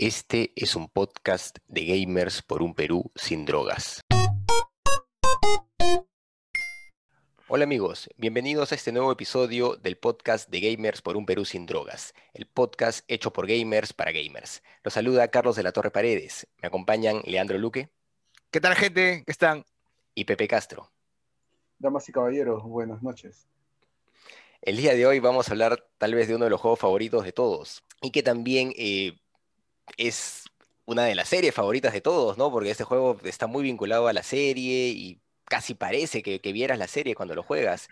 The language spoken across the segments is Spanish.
Este es un podcast de gamers por un Perú sin drogas. Hola amigos, bienvenidos a este nuevo episodio del podcast de Gamers por un Perú sin drogas, el podcast hecho por gamers para gamers. Los saluda Carlos de la Torre Paredes, me acompañan Leandro Luque. ¿Qué tal gente? ¿Qué están? Y Pepe Castro. Damas y caballeros, buenas noches. El día de hoy vamos a hablar tal vez de uno de los juegos favoritos de todos y que también eh, es una de las series favoritas de todos, ¿no? Porque este juego está muy vinculado a la serie y casi parece que, vieras la serie cuando lo juegas.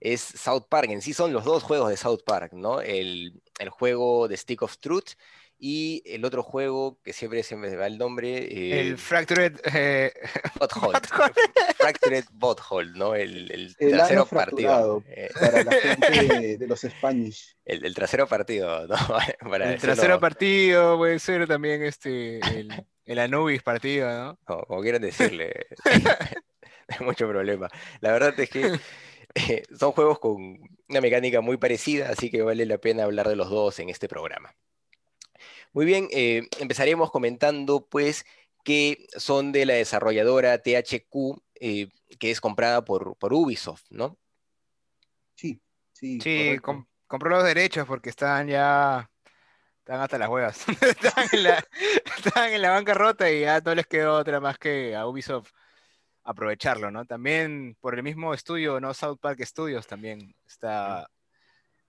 Es South Park, en sí son los dos juegos de South Park, ¿no? El, el juego de Stick of Truth y el otro juego que siempre se me va el nombre. el eh, Fractured eh... Butthole. Fractured Butthole, ¿no? El, el, trasero partido. Eh. Para la gente de, los Spanish. El, el, trasero partido, ¿no? el trasero partido puede ser también este, el, el Anubis partido, ¿no? Como quieran decirle. no hay mucho problema. La verdad es que. Eh, son juegos con una mecánica muy parecida, así que vale la pena hablar de los dos en este programa. Muy bien, eh, empezaremos comentando pues que son de la desarrolladora THQ, eh, que es comprada por, por, Ubisoft, ¿no? Sí, sí. Sí, compró los derechos porque están ya, están hasta las huevas. están, en la, están en la bancarrota y ya no les quedó otra más que a Ubisoft aprovecharlo, ¿no? También por el mismo estudio, ¿no? South Park Studios también está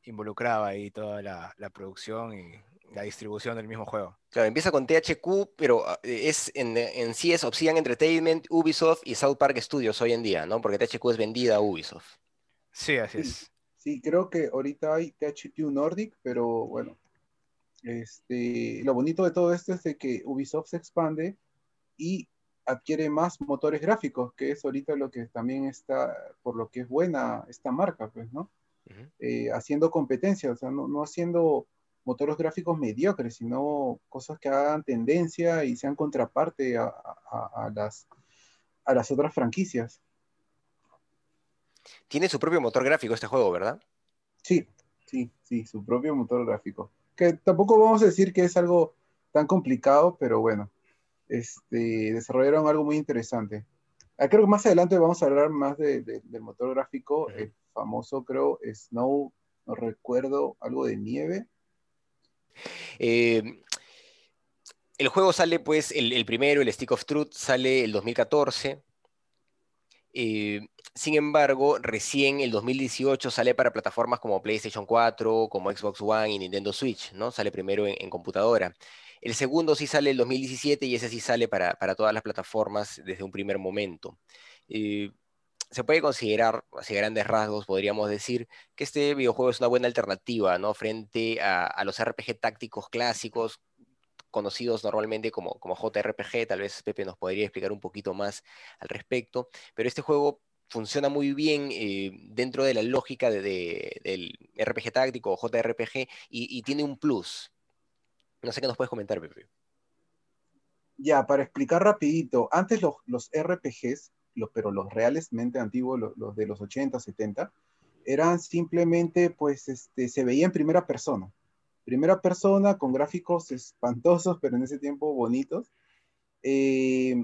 involucrada ahí toda la, la producción y la distribución del mismo juego. Claro, empieza con THQ, pero ah, es en, sí es Obsidian Entertainment, Ubisoft y South Park Studios hoy en día, ¿no? Porque THQ es vendida a Ubisoft. Sí, así es. Sí, creo que ahorita hay THQ Nordic, pero bueno, este, lo bonito de todo esto es de que Ubisoft se expande y adquiere más motores gráficos, que es ahorita lo que también está, por lo que es buena esta marca, pues, ¿no? Eh, haciendo competencia, o sea, no, no haciendo motores gráficos mediocres, sino cosas que hagan tendencia y sean contraparte a, las, a las otras franquicias. Tiene su propio motor gráfico este juego, ¿verdad? Sí, sí, sí, su propio motor gráfico. Que tampoco vamos a decir que es algo tan complicado, pero bueno, este, desarrollaron algo muy interesante. Ah, creo que más adelante vamos a hablar más del motor gráfico, el famoso, creo, Snow, no recuerdo, algo de nieve. Eh, el juego sale, pues, el, primero, el Stick of Truth, sale el 2014. Eh, sin embargo, recién el 2018 sale para plataformas como PlayStation 4, como Xbox One y Nintendo Switch, ¿no? Sale primero en, computadora. El segundo sí sale el 2017 y ese sí sale para, todas las plataformas desde un primer momento. Eh, se puede considerar, hacia grandes rasgos, podríamos decir, que este videojuego es una buena alternativa, ¿no? Frente a, los RPG tácticos clásicos, conocidos normalmente como, como JRPG, tal vez Pepe nos podría explicar un poquito más al respecto, pero este juego funciona muy bien eh, dentro de la lógica del RPG táctico o JRPG y, tiene un plus. No sé qué nos puedes comentar, Pepe. Ya, para explicar rapidito, antes los, los RPGs pero los realmente antiguos, los, de los 80, 70, eran simplemente, pues, este, se veía en primera persona. Primera persona con gráficos espantosos, pero en ese tiempo bonitos. Eh,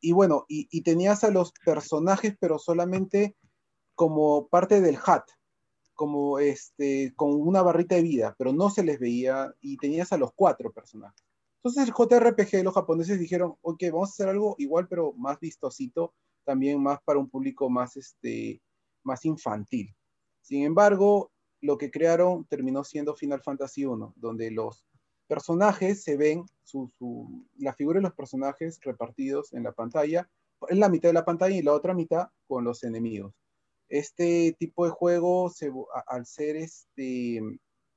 y bueno, y, tenías a los personajes, pero solamente como parte del HUD, como este, con una barrita de vida, pero no se les veía, y tenías a los cuatro personajes. Entonces el JRPG, los japoneses dijeron, ok, vamos a hacer algo igual, pero más vistosito, también más para un público más, este, más infantil. Sin embargo, lo que crearon terminó siendo Final Fantasy I, donde los personajes se ven, su, la figura de los personajes repartidos en la pantalla, en la mitad de la pantalla y la otra mitad con los enemigos. Este tipo de juego, al ser este,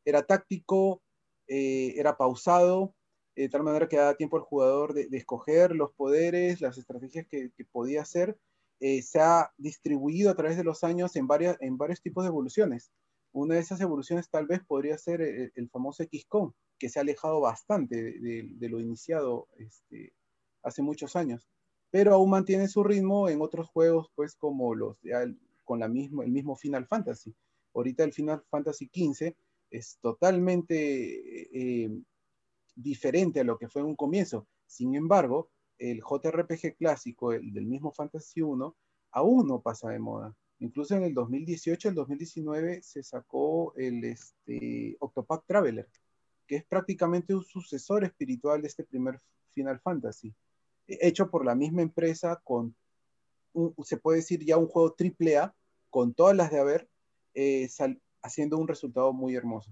era táctico, eh, era pausado, de tal manera que da tiempo al jugador de, escoger los poderes, las estrategias que, podía hacer. Eh, se ha distribuido a través de los años en, varias, en varios tipos de evoluciones. Una de esas evoluciones tal vez podría ser el, famoso XCOM, que se ha alejado bastante de, lo iniciado este, hace muchos años, pero aún mantiene su ritmo en otros juegos, pues como los con la mismo, el mismo Final Fantasy. Ahorita el Final Fantasy XV es totalmente eh, diferente a lo que fue en un comienzo. Sin embargo, el JRPG clásico, el del mismo Fantasy 1, aún no pasa de moda. Incluso en el 2018, el 2019 se sacó el este, Octopath Traveler, que es prácticamente un sucesor espiritual de este primer Final Fantasy, hecho por la misma empresa con, se puede decir ya un juego triple A, con todas las de haber, eh, haciendo un resultado muy hermoso.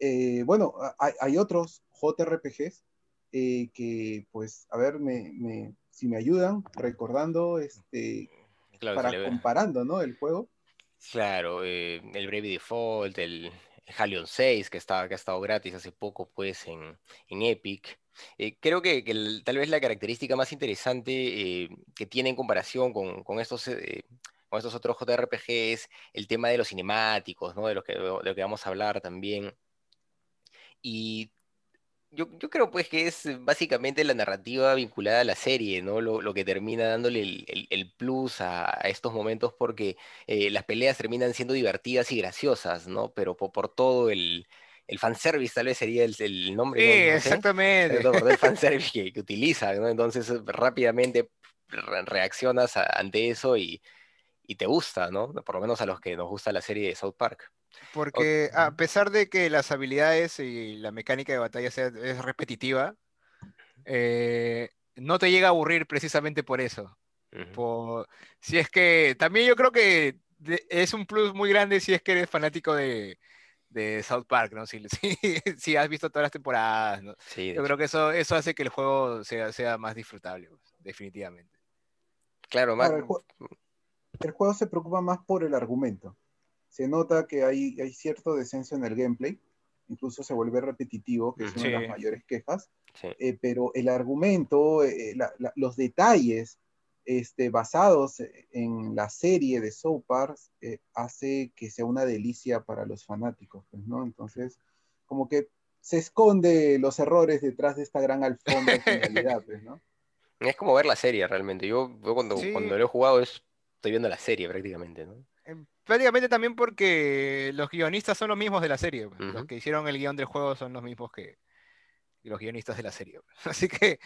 Eh, bueno, hay, otros JRPGs eh, que, pues, a ver, me, si me ayudan recordando, este, para comparando, ¿no? El juego. Claro, el Brave Default, el, Halion 6, que, está, que ha estado gratis hace poco, pues, en, Epic. creo que, tal vez la característica más interesante que tiene en comparación con, con estos con estos otros JRPGs, el tema de los cinemáticos, ¿no? De lo que, de lo que vamos a hablar también. Y yo, yo, creo pues que es básicamente la narrativa vinculada a la serie, ¿no? Lo, lo que termina dándole el, el, plus a, estos momentos porque eh, las peleas terminan siendo divertidas y graciosas, ¿no? Pero por, todo el, el fanservice tal vez sería el, el nombre. Sí, exactamente. Por el fanservice que, que utiliza, ¿no? Entonces rápidamente reaccionas ante eso y, y te gusta, ¿no? Por lo menos a los que nos gusta la serie de South Park. Porque a pesar de que las habilidades y la mecánica de batalla sea, es repetitiva, eh, no te llega a aburrir precisamente por eso. si es que también yo creo que es un plus muy grande si es que eres fanático de, South Park, ¿no? Si, si, has visto todas las temporadas, ¿no? yo creo que eso, eso hace que el juego sea, sea más disfrutable, pues, definitivamente. Claro, más el juego se preocupa más por el argumento. Se nota que hay, hay cierto descenso en el gameplay, incluso se vuelve repetitivo, que es una de las mayores quejas, eh, pero el argumento, eh, los detalles este, basados en la serie de South Park eh, hace que sea una delicia para los fanáticos, pues, ¿no? Entonces, como que se esconde los errores detrás de esta gran alfombra de finalidad, pues, ¿no? Es como ver la serie realmente. Yo, cuando, cuando lo he jugado es estoy viendo la serie prácticamente, ¿no? Em, prácticamente también porque los guionistas son los mismos de la serie. Pues. Los que hicieron el guion del juego son los mismos que los guionistas de la serie. Pues. Así que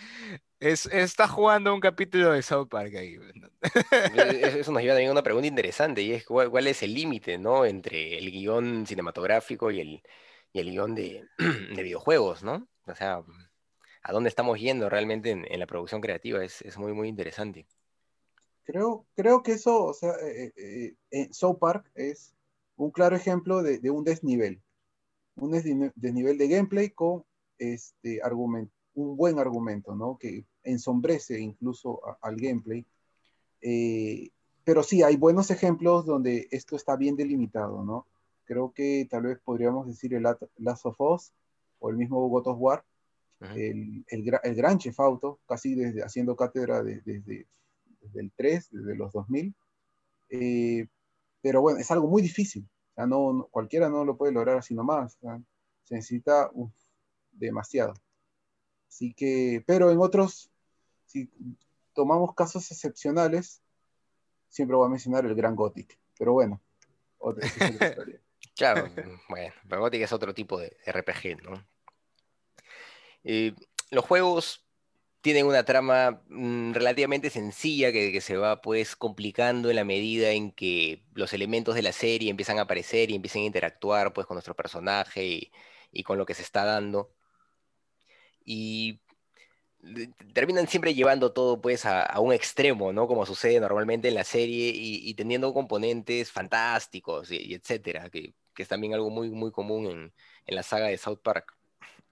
es, está jugando un capítulo de South Park ahí. Pues, eso nos lleva a una pregunta interesante y es cuál, es el límite ¿no? entre el guion cinematográfico y el, y el guion de, videojuegos, ¿no? O sea, a dónde estamos yendo realmente en, la producción creativa es, es muy, muy interesante. Creo, creo que eso, o sea, eh, eh, eh South Park es un claro ejemplo de, un desnivel. Un desnivel de gameplay con este argumento, un buen argumento, ¿no? Que ensombrece incluso al gameplay. Eh, pero sí, hay buenos ejemplos donde esto está bien delimitado, ¿no? Creo que tal vez podríamos decir el Last of Us o el mismo God of War, el, el, gran chef auto, casi desde haciendo cátedra desde desde el 3, desde los 2000. Eh, pero bueno, es algo muy difícil. O sea, no, cualquiera no lo puede lograr así nomás. se necesita demasiado. Así que, pero en otros, si tomamos casos excepcionales, siempre voy a mencionar el Gran Gothic. Pero bueno, otra, historia. claro, bueno, pero Gothic es otro tipo de RPG, ¿no? Eh, los juegos tienen una trama mm, relativamente sencilla que, se va pues complicando en la medida en que los elementos de la serie empiezan a aparecer y empiezan a interactuar pues con nuestro personaje y, con lo que se está dando. Y terminan siempre llevando todo pues a, un extremo, ¿no? Como sucede normalmente en la serie y, teniendo componentes fantásticos y, etcétera, que, es también algo muy, muy común en la saga de South Park.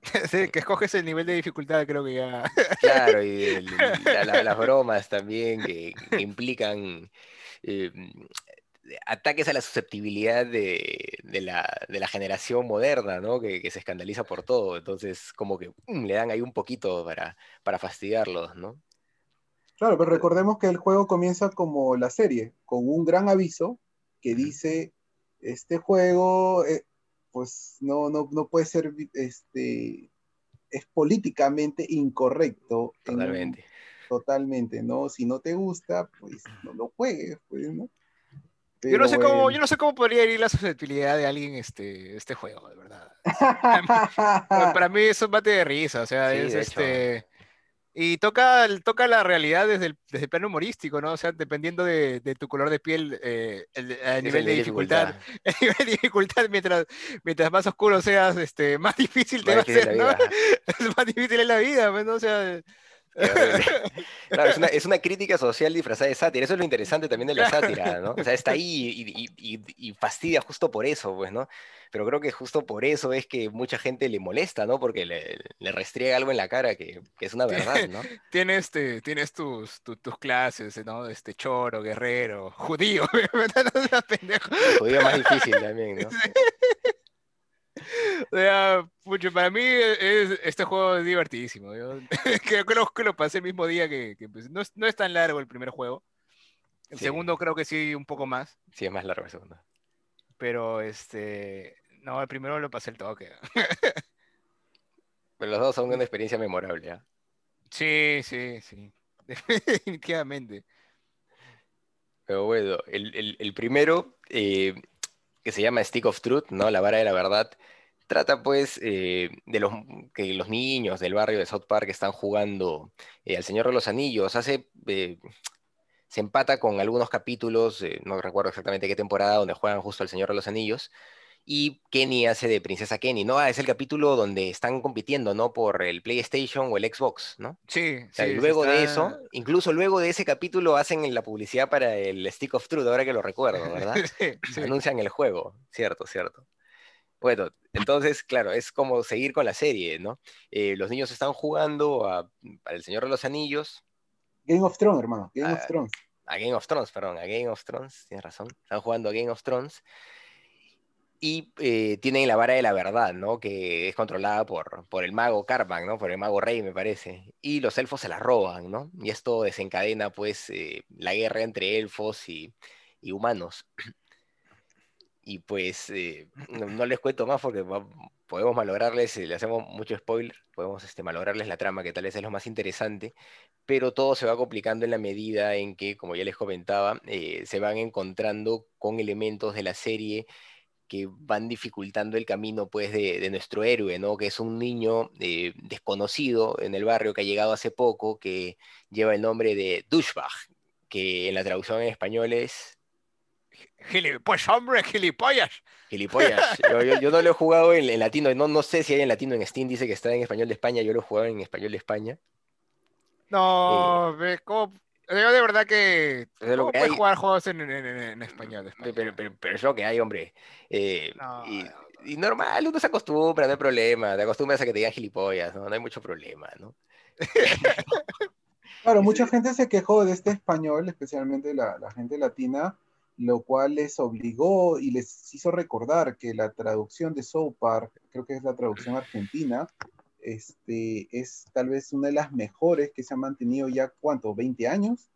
Sí, que escoges el nivel de dificultad, creo que ya. Claro, y las bromas también que, implican eh, ataques a la susceptibilidad de, la, generación moderna, ¿no? Que, se escandaliza por todo. Entonces, como que mm, le dan ahí un poquito para, para fastidiarlos, ¿no? Claro, pero recordemos que el juego comienza como la serie, con un gran aviso que dice, este juego eh, pues no, no, no puede ser, este, es políticamente incorrecto. Totalmente. totalmente, ¿no? Si no te gusta, pues no lo juegues, pues, ¿no? Yo no, sé Pero cómo, yo no sé cómo podría ir la susceptibilidad de alguien este, este juego, de verdad. Para mí es un bate de risa, o sea, Sí, es hecho. Y toca, el- toca la realidad desde el, desde el plano humorístico, ¿no? O sea, dependiendo de, de tu color de piel, eh, el, el Ese nivel de dificultad, el nivel de dificultad, mientras, mientras más oscuro seas, este, más difícil te Más va a ser, ¿no? Es más difícil en la vida, pues, ¿no? O sea. Claro, es una, es una crítica social disfrazada de sátira. Eso es lo interesante también de la sátira, ¿no? O sea, está ahí y, y- y- y fastidia justo por eso, pues, ¿no? Pero creo que justo por eso es que mucha gente le molesta, ¿no? Porque le, le restriega algo en la cara que, que es una verdad, ¿no? tienes, este, tienes tus, tu- tus clases, ¿no? Este, choro, guerrero, judío, no seas pendejo. El judío más difícil también, ¿no? O sea, pucho, para mí es, este juego es divertidísimo. Yo creo que lo, pasé el mismo día que, que, pues, no, es, no es tan largo el primer juego. El Sí. segundo creo que sí, un poco más. Sí, es más largo el segundo. Pero este. No, el primero lo pasé el toque. Pero los dos son una experiencia memorable, ¿ah? Sí, sí, sí. Definitivamente. Pero bueno, el, el- el primero, eh, que se llama Stick of Truth, ¿no? La vara de la verdad, trata pues eh, de los que los niños del barrio de South Park están jugando eh, al Señor de los Anillos. Hace, eh, se empata con algunos capítulos, eh, no recuerdo exactamente qué temporada, donde juegan justo al Señor de los Anillos. Y Kenny hace de Princesa Kenny, ¿no? Ah, es el capítulo donde están compitiendo, ¿no? Por el PlayStation o el Xbox, ¿no? Sí, O sea, sí, luego de está- eso, incluso luego de ese capítulo hacen la publicidad para el Stick of Truth, ahora que lo recuerdo, ¿verdad? sí, sí. Anuncian el juego, cierto, cierto. Bueno, entonces, claro, es como seguir con la serie, ¿no? Eh, los niños están jugando a, para el Señor de los Anillos, Game of Thrones, hermano. Game Ah, of Thrones. a Game of Thrones, perdón, a Game of Thrones, tienes razón, están jugando a Game of Thrones y eh, tienen la vara de la verdad, ¿no? Que es controlada por, por el mago Carman, ¿no? Por el mago rey, me parece. Y los elfos se la roban, ¿no? Y esto desencadena, pues, eh, la guerra entre elfos y, y humanos. Y pues, eh, no, les cuento más porque podemos malograrles, le hacemos mucho spoiler, podemos este, malograrles la trama, que tal vez es lo más interesante pero todo se va complicando en la medida en que, como ya les comentaba, se van encontrando con elementos de la serie que van dificultando el camino pues de, de nuestro héroe, ¿no? Que es un niño eh, desconocido en el barrio que ha llegado hace poco, que lleva el nombre de Douchebag, que en la traducción en español es Pues hombre, gilipollas. gilipollas. Yo, yo- yo no lo he jugado en, en latino, no, no sé si hay en latino en Steam, dice que está en español de España, yo lo he jugado en español de España. No, ve, ¿cómo? Yo de verdad que. Es lo ¿Cómo que puedes hay. jugar juegos en, en- en- en español? de España? Pero, pero- pero es lo que hay, hombre. Eh, No, y, no. y normal, uno se acostumbra, no hay problema. Te acostumbras a que te digan gilipollas, ¿no? No hay mucho problema, ¿no? Claro, mucha gente se quejó de este español, especialmente la, la gente latina, lo cual les obligó y les hizo recordar que la traducción de South Park, creo que es la traducción argentina, este, es tal vez una de las mejores que se ha mantenido ya, ¿cuánto? ¿20 años?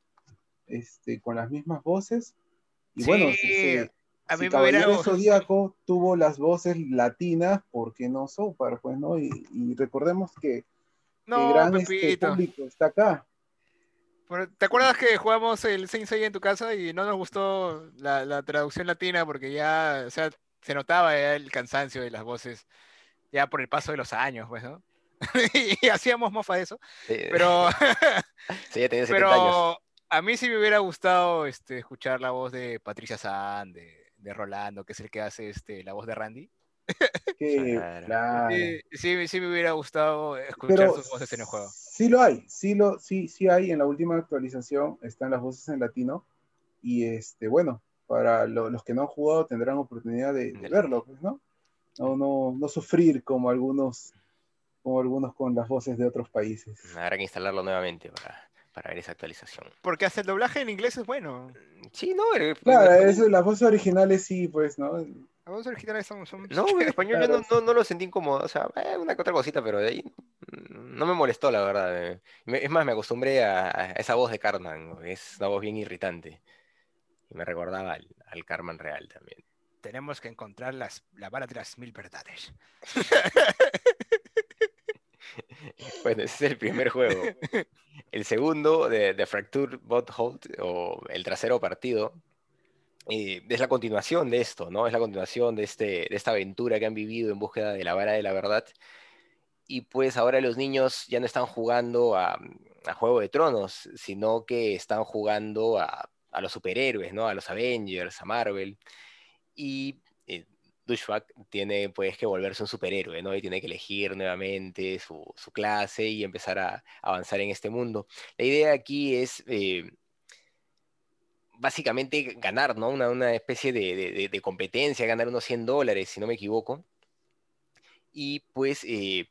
Este, con las mismas voces. Y bueno, si, se- a si mí Caballero Zodíaco tuvo las voces latinas, ¿por qué no South Park? Pues, ¿no? Y, y recordemos que el No, gran este, público está acá. ¿Te acuerdas que jugamos el Saint Seiya en tu casa y no nos gustó la, la traducción latina porque ya, o sea, se notaba ya el cansancio de las voces ya por el paso de los años, pues, ¿no? y hacíamos mofa de eso. Sí, Pero, sí, ya tenía 70 años. pero a mí sí me hubiera gustado este, escuchar la voz de Patricia San, de, de Rolando, que es el que hace este, la voz de Randy. Que, Claro. Sí, sí, sí me hubiera gustado escuchar Pero sus voces en el juego. sí lo hay, sí lo, sí, sí hay. En la última actualización están las voces en latino. Y este, bueno, para lo- los que no han jugado tendrán oportunidad de, de verlo, pues, ¿no? No, no, no sufrir como algunos, como algunos con las voces de otros países. Habrá que instalarlo nuevamente para, para ver esa actualización. Porque hasta el doblaje en inglés es bueno. Sí, no, el- Claro, el- eso, las voces originales sí, pues, ¿no? Las voces originales son... son... No, en español yo no, no, no lo sentí incómodo, o sea, eh, una que otra cosita, pero de ahí mm, no me molestó, la verdad. eh. Me- Es más, me acostumbré a, a esa voz de Cartman, es una voz bien irritante. Y me recordaba al, al Cartman real también. Tenemos que encontrar las, la vara de las mil verdades. Bueno, ese es el primer juego. El segundo, de, de Fracture Bot Hold, o el trasero partido, eh, es la continuación de esto, ¿no? Es la continuación de, este, de esta aventura que han vivido en búsqueda de la vara de la verdad. Y pues ahora los niños ya no están jugando a, a Juego de Tronos, sino que están jugando a, a, los superhéroes, ¿no? A los Avengers, a Marvel. Y Dushbak tiene pues que volverse un superhéroe, ¿no? Y tiene que elegir nuevamente su, clase y empezar a, avanzar en este mundo. La idea aquí es... Eh, básicamente ganar, ¿no? Una, especie de, competencia, ganar unos 100 dólares, si no me equivoco. Y pues eh,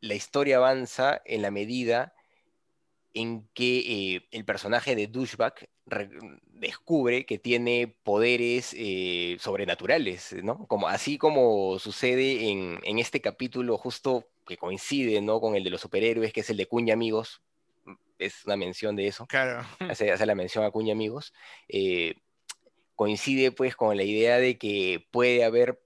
la historia avanza en la medida en que eh, el personaje de Douchebag descubre que tiene poderes eh, sobrenaturales, ¿no? Como, así como sucede en, en, este capítulo justo que coincide, ¿no? Con el de los superhéroes, que es el de Cuña Amigos, es una mención de eso. Claro. Hace, hace la mención a Cuña Amigos. Eh, coincide pues con la idea de que puede haber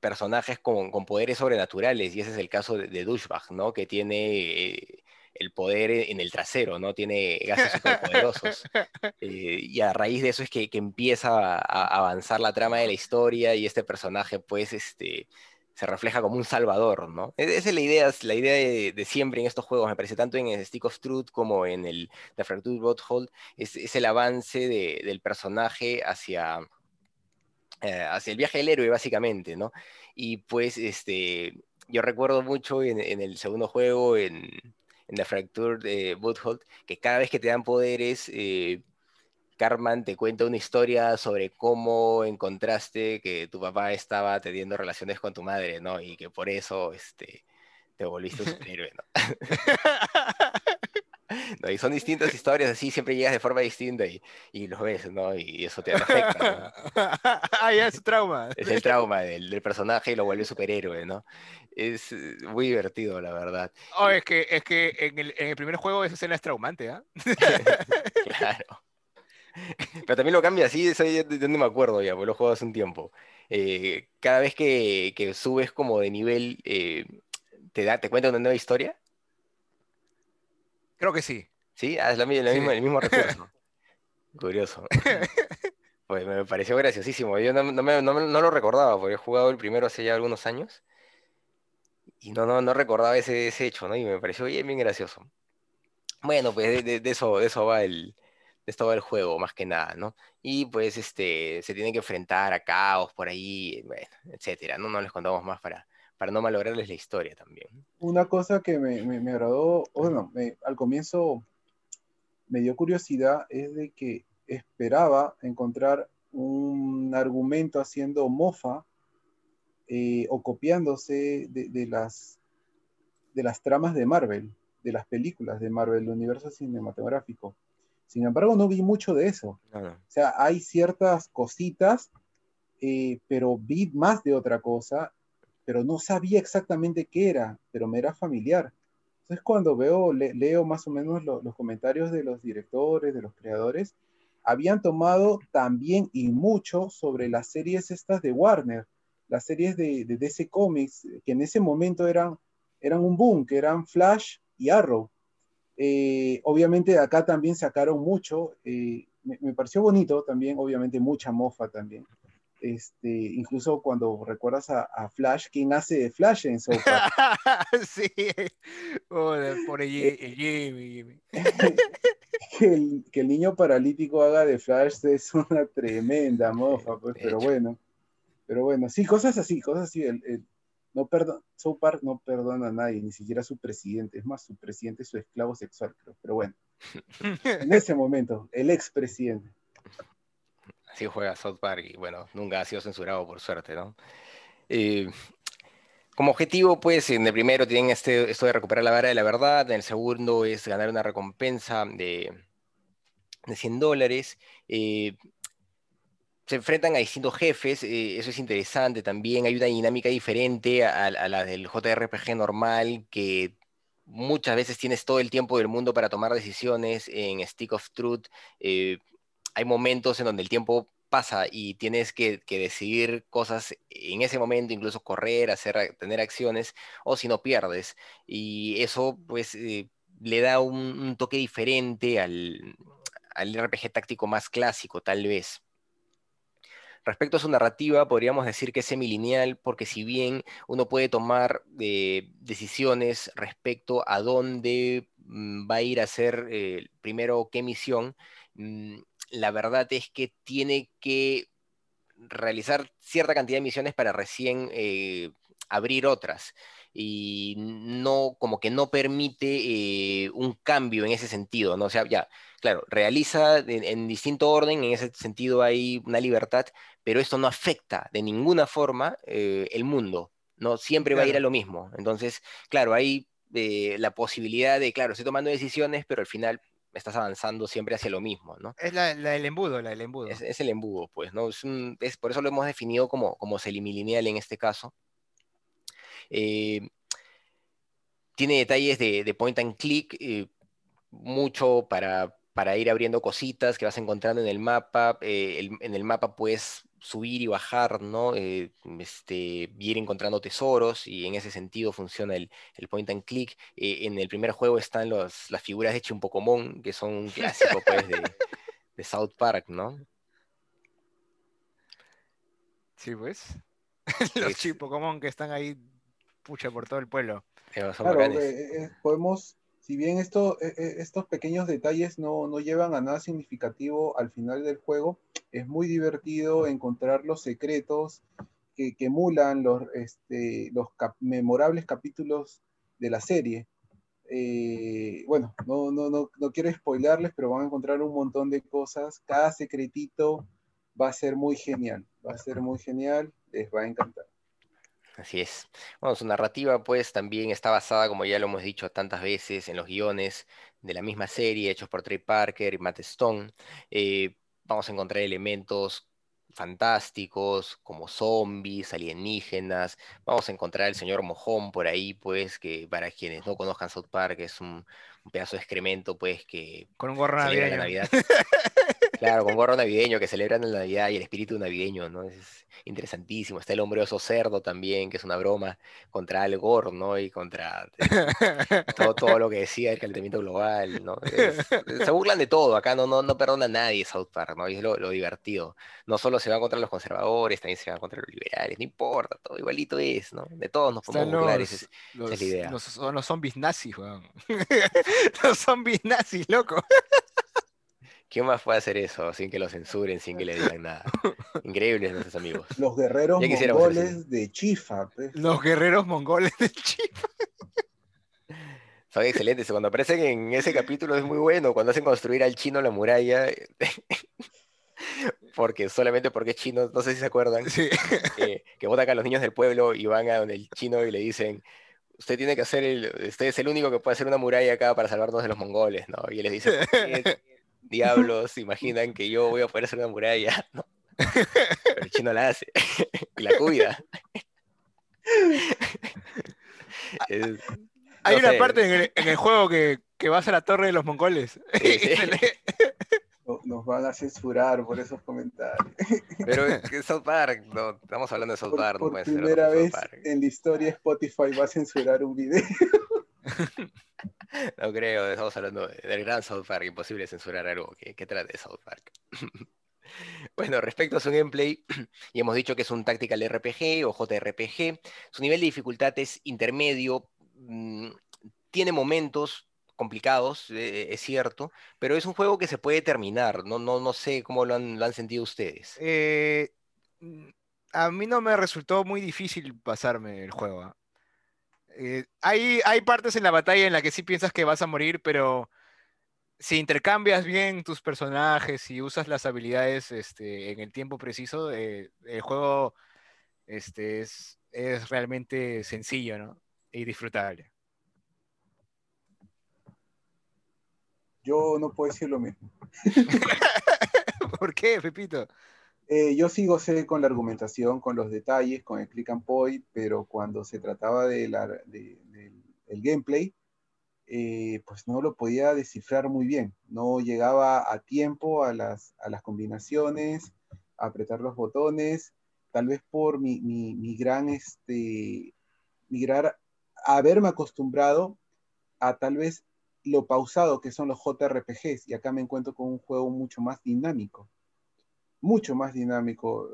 personajes con, con, poderes sobrenaturales, y ese es el caso de, de Douchebag, ¿no? Que tiene eh, el poder en el trasero, ¿no? Tiene gases superpoderosos. Eh, y a raíz de eso es que, que empieza a, a, avanzar la trama de la historia y este personaje, pues, este, se refleja como un salvador, ¿no? E-, esa es la idea, la idea de, de, siempre en estos juegos, me parece, tanto en el Stick of Truth como en el The Fractured Butthole, es, es el avance de, del personaje hacia, eh, hacia el viaje del héroe, básicamente, ¿no? Y pues, este, yo recuerdo mucho en, en el segundo juego, en, en Fractured eh, Butthole, que cada vez que te dan poderes... Eh, Carman te cuenta una historia sobre cómo encontraste que tu papá estaba teniendo relaciones con tu madre, ¿no? Y que por eso este, te volviste un superhéroe, ¿no? ¿no? Y son distintas historias, así siempre llegas de forma distinta y, y los ves, ¿no? Y eso te afecta, ¿no? ah, ya es su trauma. Es el trauma del, del, personaje y lo vuelve superhéroe, ¿no? Es muy divertido, la verdad. Oh, es que, es que en, el, en el primer juego esa escena es traumante, ¿ah? ¿eh? claro. Pero también lo cambia así, eso ya, ya no me acuerdo ya, porque lo juego hace un tiempo. Eh, cada vez que, que, subes como de nivel, eh, ¿te, da, ¿te cuenta una nueva historia? Creo que sí. ¿Sí? Ah, es la, la sí. Misma, el mismo recurso. Curioso. Pues me pareció graciosísimo. Yo no, no, me, no, no, lo recordaba, porque he jugado el primero hace ya algunos años. Y no, no, no recordaba ese, ese hecho, ¿no? Y me pareció bien, bien gracioso. Bueno, pues de, de, de eso, de eso va el, esto va el juego, más que nada, ¿no? Y pues este, se tienen que enfrentar a caos por ahí, bueno, etcétera, ¿no? No les contamos más para, para no malograrles la historia también. Una cosa que me, me, me agradó, bueno, me, al comienzo me dio curiosidad es de que esperaba encontrar un argumento haciendo mofa eh, o copiándose de, de, las, de las tramas de Marvel, de las películas de Marvel, el universo cinematográfico. Sin embargo, no vi mucho de eso. No, no. O sea, hay ciertas cositas, eh, pero vi más de otra cosa, pero no sabía exactamente qué era, pero me era familiar. Entonces, cuando veo, le, leo más o menos lo, los comentarios de los directores, de los creadores, habían tomado también y mucho sobre las series estas de Warner, las series de, de DC Comics, que en ese momento eran, eran un boom, que eran Flash y Arrow. Eh, obviamente acá también sacaron mucho, eh, me, pareció bonito también, obviamente mucha mofa también. Este, incluso cuando recuerdas a, a, Flash, ¿quién hace de Flash en South Park? sí, oh, por Jimmy. Jimmy. que, el, que, el, niño paralítico haga de Flash es una tremenda mofa, pues, pero bueno. Pero bueno, sí, cosas así, cosas así. El, el, no perdona, South Park no perdona a nadie, ni siquiera a su presidente. Es más, su presidente es su esclavo sexual, creo. Pero bueno, en ese momento, el expresidente. Así juega South Park y bueno, nunca ha sido censurado por suerte, ¿no? Eh, como objetivo, pues, en el primero tienen este, esto de recuperar la vara de la verdad, en el segundo es ganar una recompensa de, de 100 dólares. Eh, se enfrentan a distintos jefes, eh, eso es interesante también, hay una dinámica diferente a, la del JRPG normal, que muchas veces tienes todo el tiempo del mundo para tomar decisiones en Stick of Truth, hay momentos en donde el tiempo pasa y tienes que, decidir cosas en ese momento, incluso correr, hacer, tener acciones, o si no pierdes, y eso pues eh, le da un, toque diferente al, RPG táctico más clásico, tal vez. Respecto a su narrativa, podríamos decir que es semilineal, porque si bien uno puede tomar eh, decisiones respecto a dónde va a ir a hacer eh, primero qué misión, mm, la verdad es que tiene que realizar cierta cantidad de misiones para recién eh, abrir otras y no, como que no permite un cambio en ese sentido, ¿no? O sea, ya, claro, realiza en, distinto orden, en ese sentido hay una libertad, pero esto no afecta de ninguna forma eh, el mundo, ¿no? Siempre va a ir a lo mismo. Entonces, claro, hay eh, la posibilidad de, claro, estoy tomando decisiones, pero al final estás avanzando siempre hacia lo mismo, ¿no? Es la, del embudo, la del embudo. Es, el embudo, pues, ¿no? Es, por eso lo hemos definido como, como lineal en este caso. Eh, tiene detalles de, point and click, mucho para, para ir abriendo cositas que vas encontrando en el mapa. Eh, en el mapa puedes subir y bajar, ¿no? Eh, este, ir encontrando tesoros y en ese sentido funciona el, point and click. Eh, en el primer juego están las figuras de Chimpocomón, que son un clásico pues, de, South Park, ¿no? Sí, pues. los Chimpocomón que están ahí, pucha, por todo el pueblo. claro, podemos si bien esto, e, e, estos pequeños detalles no, llevan a nada significativo al final del juego, es muy divertido encontrar los secretos que, emulan los, este, los memorables capítulos de la serie. Eh, bueno, no, no, no, no quiero spoilarles, pero van a encontrar un montón de cosas. Cada secretito va a ser muy genial, va a ser muy genial, les va a encantar. Así es. Bueno, su narrativa pues también está basada, como ya lo hemos dicho tantas veces, en los guiones de la misma serie hechos por Trey Parker y Matt Stone. Eh, vamos a encontrar elementos fantásticos como zombies, alienígenas. Vamos a encontrar el señor Mojón por ahí, pues, que para quienes no conozcan South Park es un, pedazo de excremento, pues, que... Con un gorro navideño. claro, con gorro navideño que celebran la Navidad y el espíritu navideño, ¿no? Es, interesantísimo. Está el hombre oso cerdo también, que es una broma contra Al Gore, ¿no? Y contra eh, todo, todo, lo que decía el calentamiento global, ¿no? se burlan de todo, acá no, no, no perdona a nadie South Park, ¿no? Y es lo, divertido. No solo se va contra los conservadores, también se va contra los liberales, no importa, todo igualito es, ¿no? De todos nos podemos burlar, esa es, la idea. Los, los zombies nazis, weón. los zombies nazis, loco. ¿Quién más puede hacer eso sin que lo censuren, sin que le digan nada? Increíbles nuestros amigos. Los guerreros mongoles de Chifa. Pues. Los guerreros mongoles de Chifa. Son excelentes. Cuando aparecen en ese capítulo es muy bueno. Cuando hacen construir al chino la muralla. porque solamente porque es chino, no sé si se acuerdan. que votan a los niños del pueblo y van a donde el chino y le dicen usted tiene que hacer el, usted es el único que puede hacer una muralla acá para salvarnos de los mongoles, ¿no? Y él les dice, diablos imaginan que yo voy a poder hacer una muralla? ¿no? Pero el chino la hace y la cuida. Hay una parte en el, juego que, que, vas a la torre de los mongoles. Nos van a censurar por esos comentarios. Pero South Park, no, estamos hablando de South Park. Por, por primera vez en la historia Spotify va a censurar un video. No creo, estamos hablando del gran South Park, imposible censurar algo que, que trate de South Park. Bueno, respecto a su gameplay, y hemos dicho que es un Tactical RPG o JRPG, su nivel de dificultad es intermedio, mm, tiene momentos complicados, eh, es cierto, pero es un juego que se puede terminar, no, no, no sé cómo lo han, sentido ustedes. Eh, mm, a mí no me resultó muy difícil pasarme el juego. Eh, hay, hay partes en la batalla en la que sí piensas que vas a morir, pero si intercambias bien tus personajes y usas las habilidades este, en el tiempo preciso, eh, el juego este, es, es, realmente sencillo ¿no? y disfrutable. Yo no puedo decir lo mismo. ¿Por qué, Pepito? Eh, yo sigo sé con la argumentación, con los detalles, con el click and point, pero cuando se trataba de la, de, el gameplay, eh, pues no lo podía descifrar muy bien. No llegaba a tiempo a las, a las combinaciones, a apretar los botones, tal vez por mi, mi, mi gran, este, migrar, haberme acostumbrado a tal vez lo pausado que son los JRPGs, y acá me encuentro con un juego mucho más dinámico mucho más dinámico.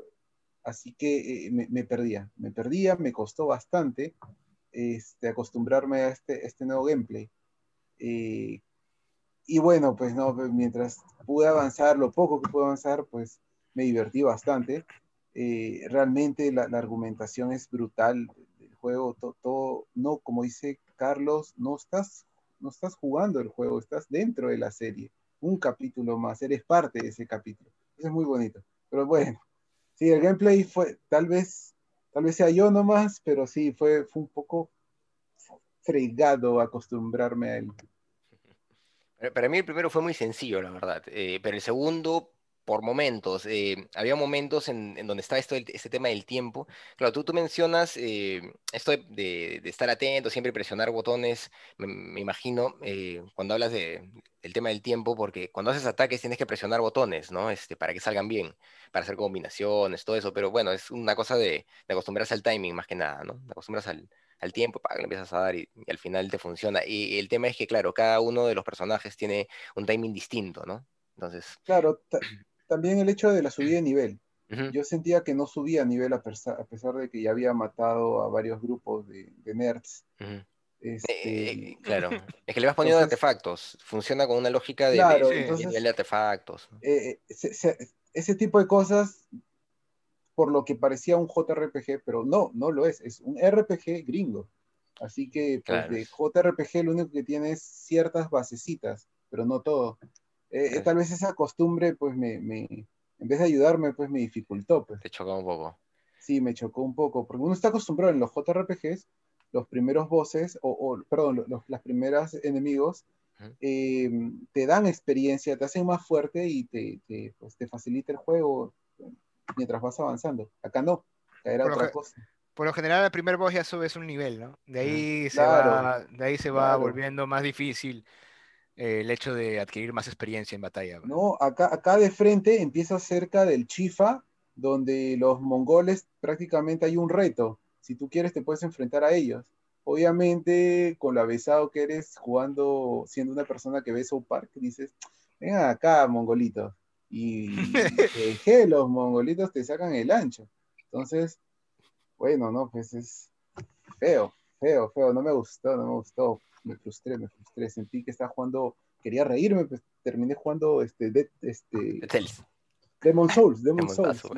Así que eh, me, perdía, me perdía, me costó bastante este, acostumbrarme a este, este nuevo gameplay. Eh, y bueno, pues no, mientras pude avanzar, lo poco que pude avanzar, pues me divertí bastante. Eh, realmente la, argumentación es brutal del juego, todo, no, como dice Carlos, no estás, no estás jugando el juego, estás dentro de la serie, un capítulo más, eres parte de ese capítulo. Es muy bonito. Pero bueno, sí, el gameplay fue, tal vez, tal vez sea yo nomás, pero sí, fue, fue un poco fregado acostumbrarme a él. Para mí el primero fue muy sencillo, la verdad, eh, pero el segundo por momentos. Eh, había momentos en, donde estaba esto, este tema del tiempo. Claro, tú, tú mencionas eh, esto de, estar atento, siempre presionar botones, me, imagino, eh, cuando hablas de, del tema del tiempo, porque cuando haces ataques tienes que presionar botones, ¿no? Este, para que salgan bien, para hacer combinaciones, todo eso, pero bueno, es una cosa de, acostumbrarse al timing más que nada, ¿no? Te acostumbras al, tiempo, para que empiezas a dar y, y, al final te funciona. Y el tema es que, claro, cada uno de los personajes tiene un timing distinto, ¿no? Entonces... Claro, también el hecho de la subida de nivel. Yo sentía que no subía a nivel a, pesar, de que ya había matado a varios grupos de, nerds. Este, eh, claro, es que le vas poniendo artefactos, funciona con una lógica de, nivel de artefactos. Eh, eh, ese tipo de cosas, por lo que parecía un JRPG, pero no, no lo es, es un RPG gringo. Así que pues, de JRPG lo único que tiene es ciertas basecitas, pero no todo. Eh, tal vez esa costumbre, pues, me, me, en vez de ayudarme, pues, me dificultó. Pues. Te chocó un poco. Sí, me chocó un poco, porque uno está acostumbrado en los JRPGs, los primeros bosses, o, perdón, los, las primeras enemigos, em, te dan experiencia, te hacen más fuerte y te, te, pues, te facilita el juego mientras vas avanzando. Acá no, acá era otra cosa. Por lo general, el primer boss ya subes un nivel, ¿no? De ahí se va, de ahí se va volviendo más difícil el hecho de adquirir más experiencia en batalla. No, acá, acá de frente empieza cerca del Chifa, donde los mongoles prácticamente hay un reto. Si tú quieres, te puedes enfrentar a ellos. Obviamente, con lo avesado que eres jugando, siendo una persona que ve South Park, dices, venga acá, mongolitos. Y los mongolitos te sacan el ancho. Entonces, bueno, no, pues es feo, feo, feo. No me gustó, no me gustó me frustré, me frustré, sentí que estaba jugando, quería reírme, pues terminé jugando este, de, este Demon Souls, Demon, Souls.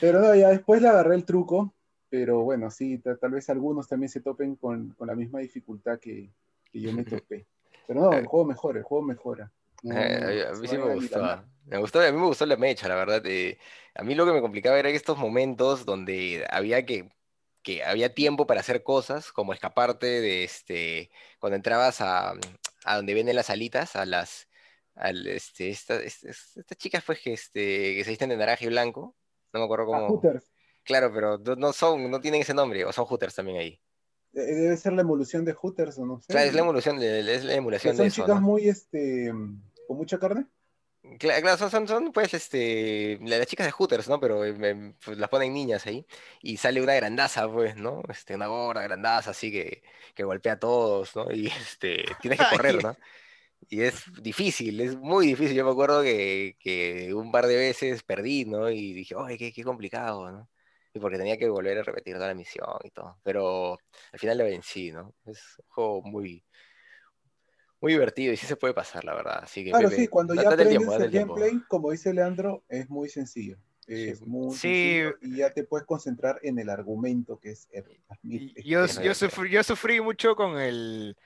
pero no, ya después le agarré el truco, pero bueno, sí, tal vez algunos también se topen con, la misma dificultad que, yo me topé. Pero no, el juego mejora, el juego mejora. Eh, a mí sí me gustó. Me gustó, a mí me gustó la mecha, la verdad. Eh, a mí lo que me complicaba era estos momentos donde había que que había tiempo para hacer cosas, como escaparte de este, cuando entrabas a, a donde venden las alitas, a las, al, este, estas chicas pues que, este, que se visten de naranja y blanco, no me acuerdo cómo. Hooters. Claro, pero no son, no tienen ese nombre, o son Hooters también ahí. Debe ser la evolución de Hooters, o no sé. Claro, es la evolución de, es la emulación son de chicas muy, este, con mucha carne. Claro, son, son, pues, este, las chicas de Hooters, ¿no? Pero eh, pues, las ponen niñas ahí. Y sale una grandaza, pues, ¿no? Este, una gorda grandaza, así que, que golpea a todos, ¿no? Y este, tienes que correr, ¿no? Y es difícil, es muy difícil. Yo me acuerdo que, que un par de veces perdí, ¿no? Y dije, ¡ay, qué, qué complicado, ¿no? Y porque tenía que volver a repetir toda la misión y todo. Pero al final le vencí, ¿no? Es un juego muy, muy divertido y sí se puede pasar, la verdad. Así que, claro, sí, cuando ya aprendes el, gameplay, como dice Leandro, es muy sencillo. Es muy sencillo y ya te puedes concentrar en el argumento que es el, yo, yo, sufrí, yo sufrí mucho con el,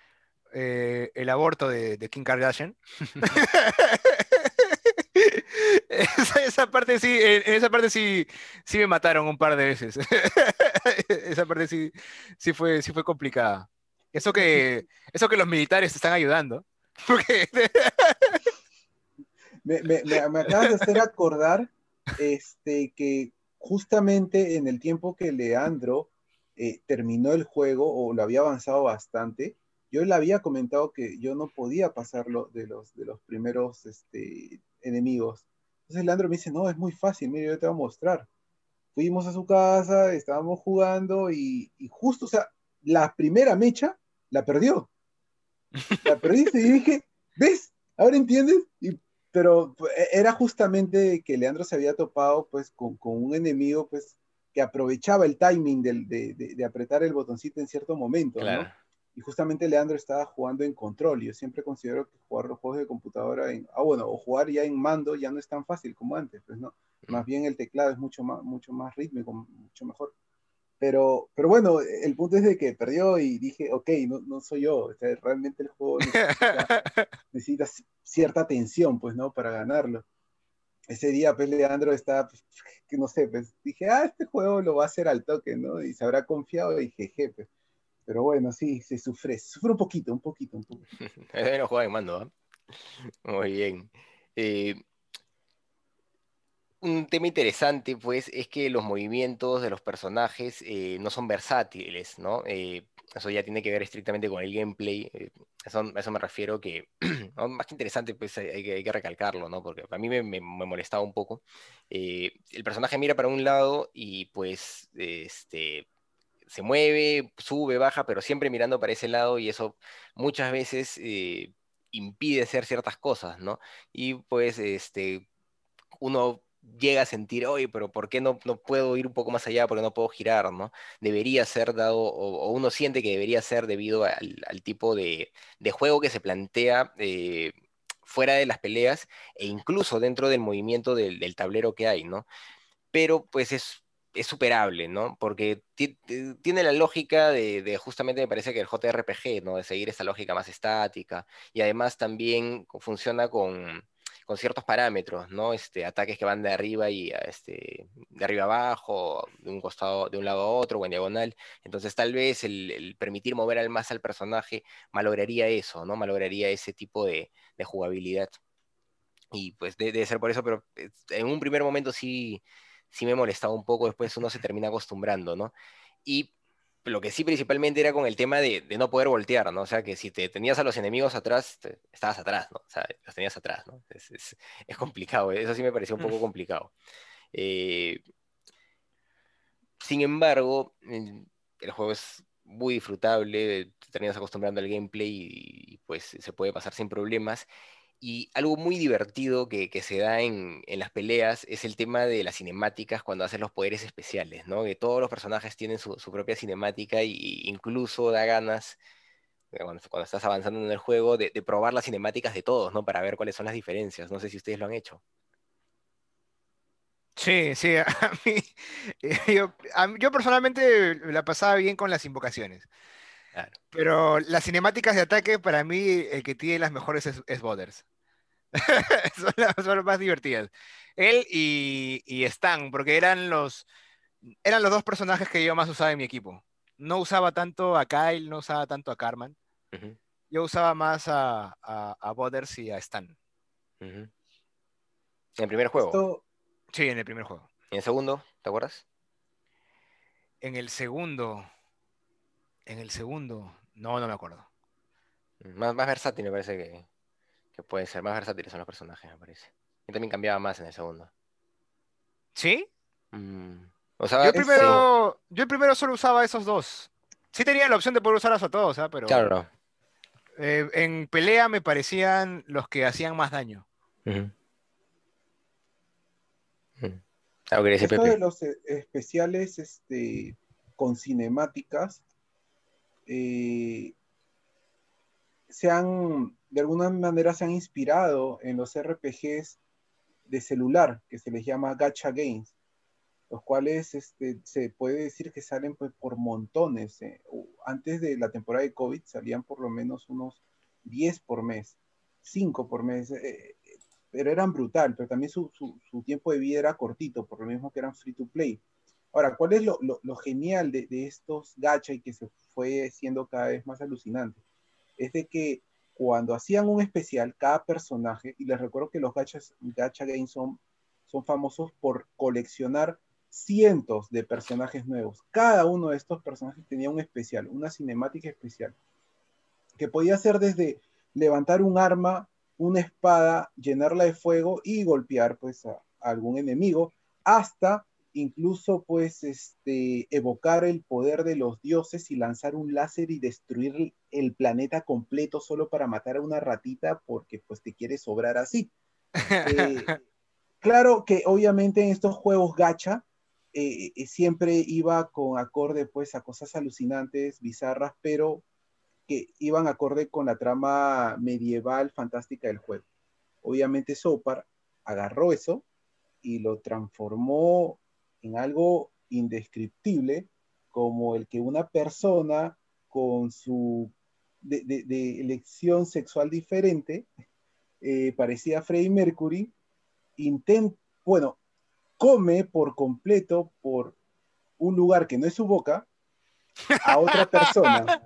eh, el aborto de, de Kim Kardashian. esa, parte sí, en esa parte sí, sí me mataron un par de veces. esa parte sí, sí fue, sí fue complicada. Eso que, eso que los militares te están ayudando. me, me, me, acabas de hacer acordar este, que justamente en el tiempo que Leandro eh, terminó el juego o lo había avanzado bastante, yo le había comentado que yo no podía pasarlo de los, de los primeros este, enemigos. Entonces Leandro me dice, no, es muy fácil, mire, yo te voy a mostrar. Fuimos a su casa, estábamos jugando y, y justo, o sea, la primera mecha la perdió. La perdiste y dije, ¿ves? Ahora entiendes. Y pero e, era justamente que Leandro se había topado pues con, con un enemigo pues que aprovechaba el timing de, de, de, apretar el botoncito en cierto momento, ¿no? Y justamente Leandro estaba jugando en control. Yo siempre considero que jugar los juegos de computadora, en, ah, bueno, o jugar ya en mando ya no es tan fácil como antes, pues no. Más bien el teclado es mucho más, mucho más rítmico, mucho mejor. Pero, pero bueno, el punto es de que perdió y dije, ok, no, no soy yo. realmente el juego necesita, necesita, cierta atención, pues, ¿no? Para ganarlo. Ese día, pues, Leandro está, pues, que no sé, pues, dije, ah, este juego lo va a hacer al toque, ¿no? Y se habrá confiado y jeje, pues. Pero bueno, sí, se sufre, sufre un poquito, un poquito, un poquito. no juega en mando, ¿eh? Muy bien. Eh, un tema interesante, pues, es que los movimientos de los personajes eh, no son versátiles, ¿no? Eh, eso ya tiene que ver estrictamente con el gameplay. Eh, eso, a eso me refiero que, más que interesante, pues hay, que, recalcarlo, ¿no? Porque a mí me, me, molestaba un poco. el personaje mira para un lado y pues este, se mueve, sube, baja, pero siempre mirando para ese lado y eso muchas veces impide hacer ciertas cosas, ¿no? Y pues este, uno llega a sentir, oye, pero ¿por qué no, no puedo ir un poco más allá? porque no puedo girar? ¿no? Debería ser dado, o, uno siente que debería ser debido al, tipo de, juego que se plantea eh, fuera de las peleas e incluso dentro del movimiento del, tablero que hay, ¿no? Pero pues es, es superable, ¿no? Porque tiene la lógica de, de, justamente me parece que el JRPG, ¿no? De seguir esa lógica más estática y además también funciona con con ciertos parámetros, ¿no? Este, ataques que van de arriba y este, de arriba abajo, de un costado, de un lado a otro o en diagonal. Entonces, tal vez el, permitir mover al más al personaje malograría eso, ¿no? Malograría ese tipo de, jugabilidad. Y pues debe ser por eso, pero eh, en un primer momento sí, sí me molestaba un poco, después uno se termina acostumbrando, ¿no? Y lo que sí principalmente era con el tema de, no poder voltear, ¿no? O sea, que si te tenías a los enemigos atrás, estabas atrás, ¿no? O sea, los tenías atrás, ¿no? Es, complicado, eso sí me pareció un poco mm. complicado. Eh, sin embargo, el juego es muy disfrutable, te terminas acostumbrando al gameplay y, y, pues se puede pasar sin problemas. Y algo muy divertido que, se da en, las peleas es el tema de las cinemáticas cuando hacen los poderes especiales, ¿no? Que todos los personajes tienen su, propia cinemática e incluso da ganas, eh, cuando, estás avanzando en el juego, de, probar las cinemáticas de todos, ¿no? Para ver cuáles son las diferencias. No sé si ustedes lo han hecho. Sí, sí, a mí, yo, yo personalmente la pasaba bien con las invocaciones. Pero las cinemáticas de ataque, para mí, el que tiene las mejores es, es Boders. son, las, más divertidas. Él y, y, Stan, porque eran los, eran los dos personajes que yo más usaba en mi equipo. No usaba tanto a Kyle, no usaba tanto a Carmen. Yo usaba más a, a, a, Boders y a Stan. ¿En el primer juego? Sí, en el primer juego. ¿Y en el segundo? ¿Te acuerdas? En el segundo. En el segundo, no, no me acuerdo. Más, más versátil me parece que, que puede ser. Más versátiles son los personajes, me parece. Y también cambiaba más en el segundo. ¿Sí? Mm, yo, primero, yo primero solo usaba esos dos. Sí tenía la opción de poder usarlos a todos, ¿ah? pero. Claro. Eh, en pelea me parecían los que hacían más daño. Uh Esto de los eh, especiales este, con cinemáticas eh, se han, de alguna manera se han inspirado en los RPGs de celular, que se les llama gacha games, los cuales este, se puede decir que salen pues, por montones. Eh. Antes de la temporada de COVID salían por lo menos unos 10 por mes, 5 por mes, eh, pero eran brutal, pero también su, tiempo de vida era cortito, por lo mismo que eran free to play. Ahora, ¿cuál es lo, genial de, estos gacha y que se fue siendo cada vez más alucinante? Es de que cuando hacían un especial, cada personaje, y les recuerdo que los gachas, gacha games son, son famosos por coleccionar cientos de personajes nuevos. Cada uno de estos personajes tenía un especial, una cinemática especial, que podía ser desde levantar un arma, una espada, llenarla de fuego y golpear pues a algún enemigo, hasta incluso pues este, evocar el poder de los dioses y lanzar un láser y destruir el planeta completo solo para matar a una ratita porque pues te quiere sobrar así. Eh, claro que obviamente en estos juegos gacha eh, eh, siempre iba con acorde pues a cosas alucinantes, bizarras, pero que iban acorde con la trama medieval fantástica del juego. Obviamente Sopar agarró eso y lo transformó en algo indescriptible, como el que una persona con su de, elección sexual diferente, eh, parecía Freddie Mercury, intenta, bueno, come por completo por un lugar que no es su boca a otra persona.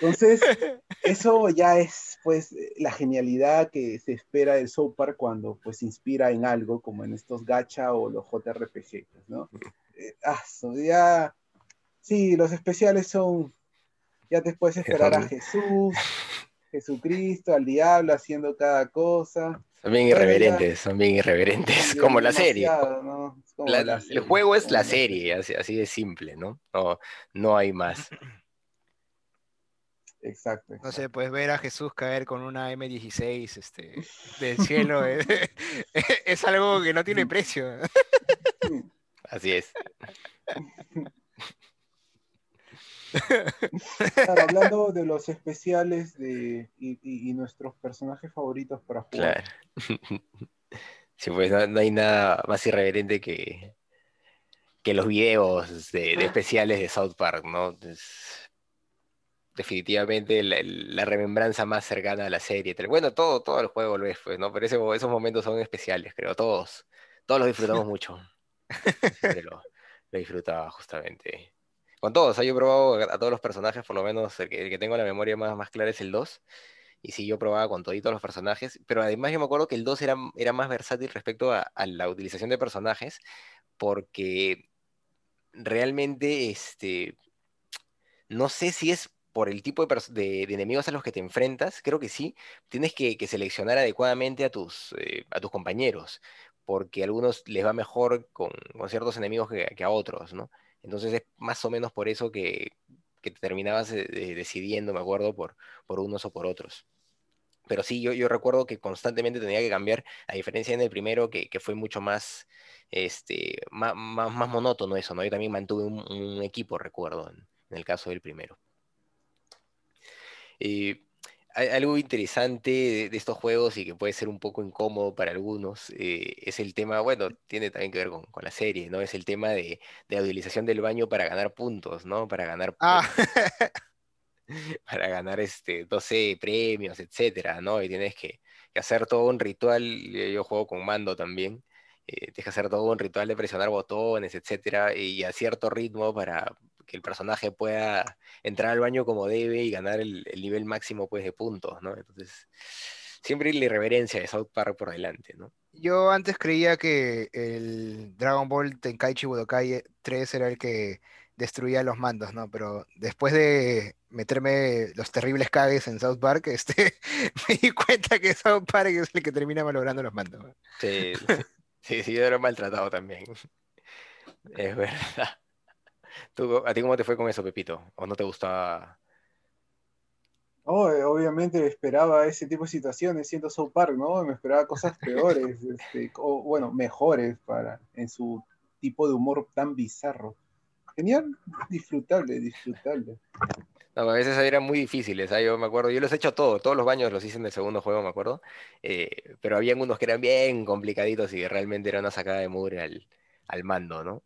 Entonces, eso ya es pues la genialidad que se espera del South Park cuando pues inspira en algo como en estos gacha o los JRPG, pues, ¿no? Eh, ah, ya, sí, los especiales son, ya te puedes esperar a Jesús, Jesucristo, al diablo haciendo cada cosa. Son bien irreverentes, son bien irreverentes, como la serie. El juego es la serie, así, así de simple, ¿no? ¿no? No hay más. Exacto, No sé, puedes ver a Jesús caer con una M16 este, del cielo. Eh, es, algo que no tiene precio. Así es. hablando de los especiales de, y, nuestros personajes favoritos para jugar. Claro. Sí, pues no, hay nada más irreverente que, que los videos de, especiales de South Park, ¿no? Definitivamente la, remembranza más cercana a la serie. Bueno, todo, todo el juego lo es, pues, ¿no? Pero esos momentos son especiales, creo, todos. Todos los disfrutamos mucho. lo, disfrutaba justamente. Con todos, yo he probado a, todos los personajes, por lo menos el que, tengo la memoria más, más clara es el 2. Y sí, yo probaba con todos los personajes, pero además yo me acuerdo que el 2 era, era más versátil respecto a, a la utilización de personajes, porque realmente, este, no sé si es por el tipo de, enemigos a los que te enfrentas, creo que sí, tienes que, seleccionar adecuadamente a tus, eh, compañeros, porque a algunos les va mejor con, ciertos enemigos que, a otros, ¿no? Entonces es más o menos por eso que, te terminabas eh, decidiendo, me acuerdo, por, unos o por otros. Pero sí, yo, recuerdo que constantemente tenía que cambiar, a diferencia en el primero, que, fue mucho más, este, más, monótono eso, ¿no? Yo también mantuve un, equipo, recuerdo, en el caso del primero. Eh, algo interesante de, estos juegos y que puede ser un poco incómodo para algunos eh, es el tema, bueno, tiene también que ver con, la serie, ¿no? Es el tema de, la utilización del baño para ganar puntos, ¿no? Para ganar ah. para ganar este 12 premios, etcétera, ¿no? Y tienes que, hacer todo un ritual, yo juego con mando también, eh, tienes que hacer todo un ritual de presionar botones, etcétera, y a cierto ritmo para, que el personaje pueda entrar al baño como debe y ganar el, nivel máximo pues, de puntos, ¿no? Entonces, siempre la irreverencia de South Park por delante, ¿no? Yo antes creía que el Dragon Ball Tenkaichi Budokai 3 era el que destruía los mandos, ¿no? Pero después de meterme los terribles cagues en South Park, este, me di cuenta que South Park es el que termina malogrando los mandos. Sí, sí, sí, yo era maltratado también. Es verdad. ¿A ti cómo te fue con eso, Pepito? ¿O no te gustaba? Oh, obviamente esperaba ese tipo de situaciones siendo South Park, ¿no? Me esperaba cosas peores, este, o bueno, mejores para, en su tipo de humor tan bizarro. Genial, disfrutable, disfrutable. No, a veces eran muy difíciles, yo me acuerdo, yo los he hecho todos, todos los baños los hice en el segundo juego, me acuerdo, eh, pero había unos que eran bien complicaditos y realmente era una sacada de mugre al, al mando, ¿no?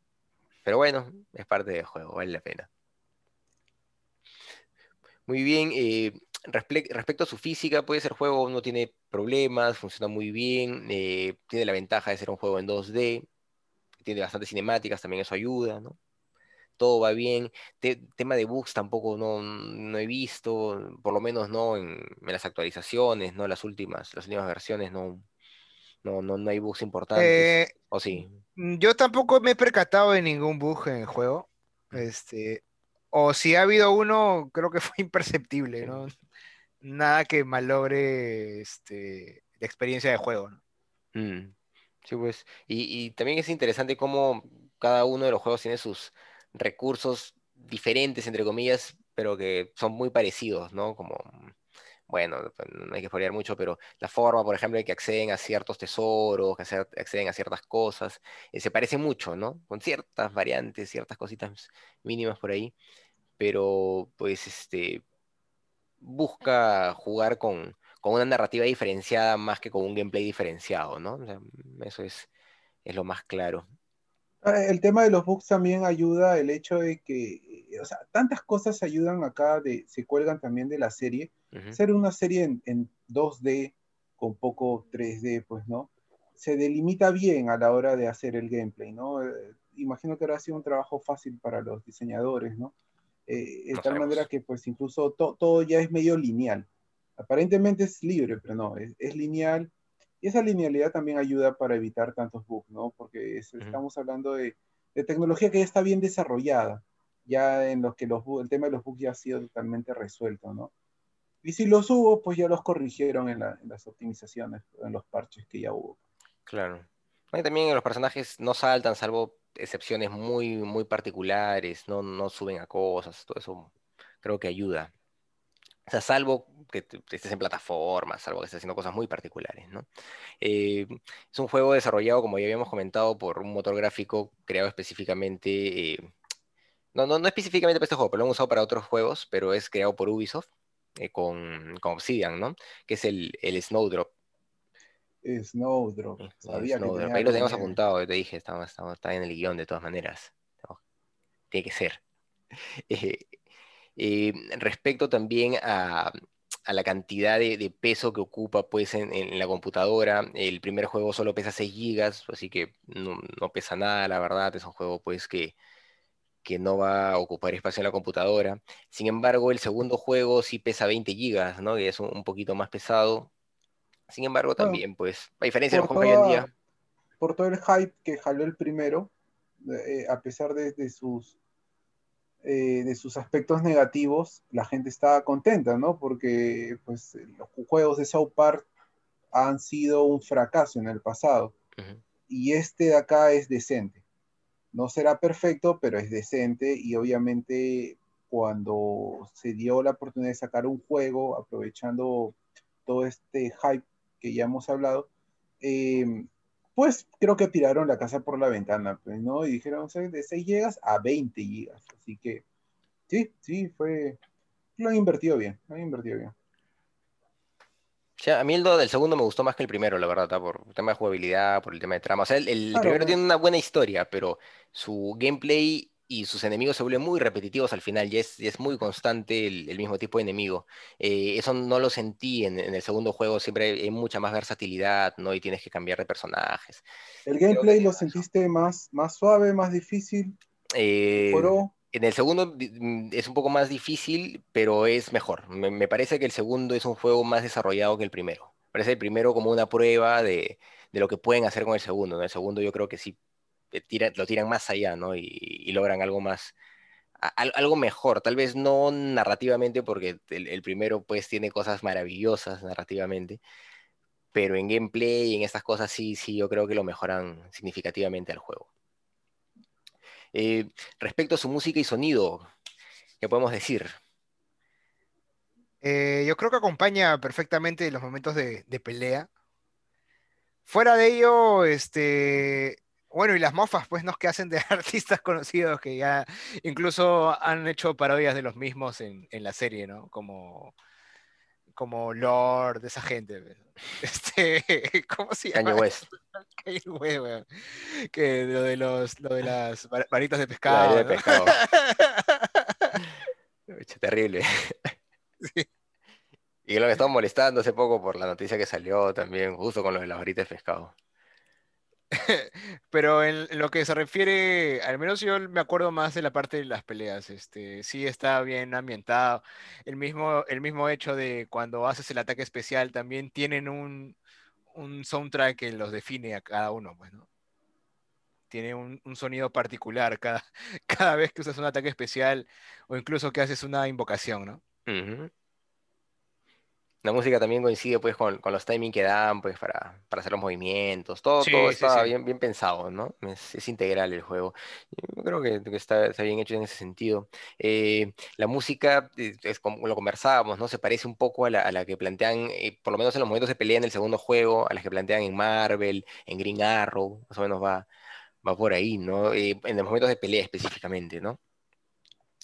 Pero bueno, es parte del juego, vale la pena. Muy bien, eh, respecto a su física, puede ser juego no tiene problemas, funciona muy bien, eh, tiene la ventaja de ser un juego en 2D, tiene bastantes cinemáticas, también eso ayuda, ¿no? Todo va bien. tema de bugs tampoco no, he visto, por lo menos no en, las actualizaciones, no las últimas, las últimas versiones no, no, no, hay bugs importantes. Eh, ¿O sí? Mm, yo tampoco me he percatado de ningún bug en el juego. Este, o si ha habido uno, creo que fue imperceptible, ¿no? Nada que malogre este, la experiencia de juego, ¿no? Mm, sí, pues. Y, también es interesante cómo cada uno de los juegos tiene sus recursos diferentes, entre comillas, pero que son muy parecidos, ¿no? Como bueno, pues, no hay que spoilear mucho, pero la forma, por ejemplo, de que acceden a ciertos tesoros, que acceden a ciertas cosas, eh, se parece mucho, ¿no? Con ciertas variantes, ciertas cositas mínimas por ahí, pero pues este busca jugar con, una narrativa diferenciada más que con un gameplay diferenciado, ¿no? eso es, es lo más claro. Ah, el tema de los bugs también ayuda el hecho de que, o sea, tantas cosas ayudan acá, se cuelgan también de la serie. Ser una serie en, 2D con poco 3D, pues, ¿no? Se delimita bien a la hora de hacer el gameplay, ¿no? Eh, imagino que ahora ha sido un trabajo fácil para los diseñadores, ¿no? Eh, de tal manera que, pues, incluso todo ya es medio lineal. Aparentemente es libre, pero no, es lineal y esa linealidad también ayuda para evitar tantos bugs, ¿no? Porque estamos hablando de, tecnología que ya está bien desarrollada, ya en los que los, el tema de los bugs ya ha sido totalmente resuelto, ¿no? Y si los hubo, pues ya los corrigieron en, las optimizaciones, en los parches que ya hubo. Claro. También los personajes no saltan, salvo excepciones muy, muy particulares, no, no suben a cosas, todo eso creo que ayuda. O sea, salvo que estés en plataformas, salvo que estés haciendo cosas muy particulares, ¿no? Eh, es un juego desarrollado, como ya habíamos comentado, por un motor gráfico creado específicamente, eh, no, no, no, específicamente para este juego, pero lo han usado para otros juegos, pero es creado por Ubisoft eh, con, Obsidian, ¿no? Que es el, el Snowdrop. Snowdrop, sabía Que Ahí lo teníamos apuntado, te dije, está, en el guion de todas maneras. Tiene que ser. Eh, respecto también a, la cantidad de, peso que ocupa pues, en, la computadora, el primer juego solo pesa 6 GB, así que no, pesa nada, la verdad, es un juego pues, que, que no va a ocupar espacio en la computadora. Sin embargo, el segundo juego sí pesa 20 GB, ¿no? que es un, poquito más pesado. Sin embargo, también, pues, a diferencia de los juegos hoy en día. Por todo el hype que jaló el primero, eh, a pesar de, sus eh, de sus aspectos negativos, la gente estaba contenta, ¿no? Porque pues, los juegos de South Park han sido un fracaso en el pasado. Y este de acá es decente. No será perfecto, pero es decente. Y obviamente cuando se dio la oportunidad de sacar un juego, aprovechando todo este hype que ya hemos hablado, eh, pues creo que tiraron la casa por la ventana, pues, ¿no? Y dijeron, de 6 gigas a 20 gigas. Así que sí, sí, fue. Lo han invertido bien, lo han invertido bien. A mí el del segundo me gustó más que el primero, la verdad, por el tema de jugabilidad, por el tema de trama. O sea, el, primero tiene una buena historia, pero su gameplay y sus enemigos se vuelven muy repetitivos al final, y es, es muy constante el, mismo tipo de enemigo. Eh, eso no lo sentí en, el segundo juego, siempre hay, mucha más versatilidad, ¿no? Y tienes que cambiar de personajes. ¿El gameplay lo sentiste más, más suave, más difícil? Eh, en el segundo mm, es un poco más difícil, pero es mejor. Me, parece que el segundo es un juego más desarrollado que el primero. Parece el primero como una prueba de, lo que pueden hacer con el segundo. En el segundo yo creo que sí lo tiran más allá, ¿no? Y, logran algo más, algo mejor, tal vez no narrativamente, porque el, primero pues tiene cosas maravillosas narrativamente, pero en gameplay y en estas cosas sí, sí, yo creo que lo mejoran significativamente al juego. Eh, respecto a su música y sonido, ¿qué podemos decir? Eh, yo creo que acompaña perfectamente los momentos de, pelea. Fuera de ello, este, bueno, y las mofas, pues, ¿no? Que hacen de artistas conocidos que ya incluso han hecho parodias de los mismos en, la serie, ¿no? Como, como Lord, de esa gente. Este, ¿Cómo se llama? Kanye West. Kanye West, Que lo de, los, lo de las varitas de pescado. de pescado. Terrible. Sí. Y lo que estamos molestando hace poco por la noticia que salió también, justo con lo de las varitas de pescado. Pero en, lo que se refiere, al menos yo me acuerdo más de la parte de las peleas. Este, sí está bien ambientado. El mismo, el mismo hecho de cuando haces el ataque especial, también tienen un, soundtrack que los define a cada uno, pues, Tiene un, sonido particular cada, cada vez que usas un ataque especial o incluso que haces una invocación, ¿no? La música también coincide pues con, con los timings que dan pues para, para hacer los movimientos. Todo, Sí, todo sí, está sí. bien, bien pensado, ¿no? Es, es integral el juego. Yo creo que, que está, está bien hecho en ese sentido. Eh, la música, eh, es como lo conversábamos, ¿no? Se parece un poco a la, a la que plantean, eh, por lo menos en los momentos de pelea en el segundo juego, a las que plantean en Marvel, en Green Arrow, más o menos va, va por ahí, ¿no? Eh, en los momentos de pelea específicamente, ¿no?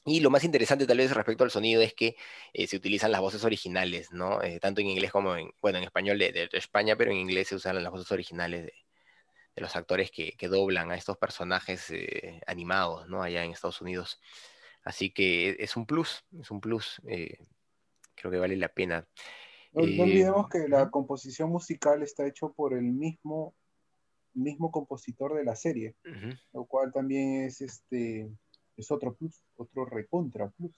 Y lo más interesante tal vez respecto al sonido es que eh, se utilizan las voces originales, ¿no? Eh, tanto en inglés como en, bueno, en español de, de España, pero en inglés se usan las voces originales de, de los actores que, que doblan a estos personajes eh, animados, ¿no? Allá en Estados Unidos. Así que es un plus, es un plus. creo que vale la pena. No, no olvidemos que la composición musical está hecho por el mismo, mismo compositor de la serie, lo cual también es este es otro plus, otro recontra plus.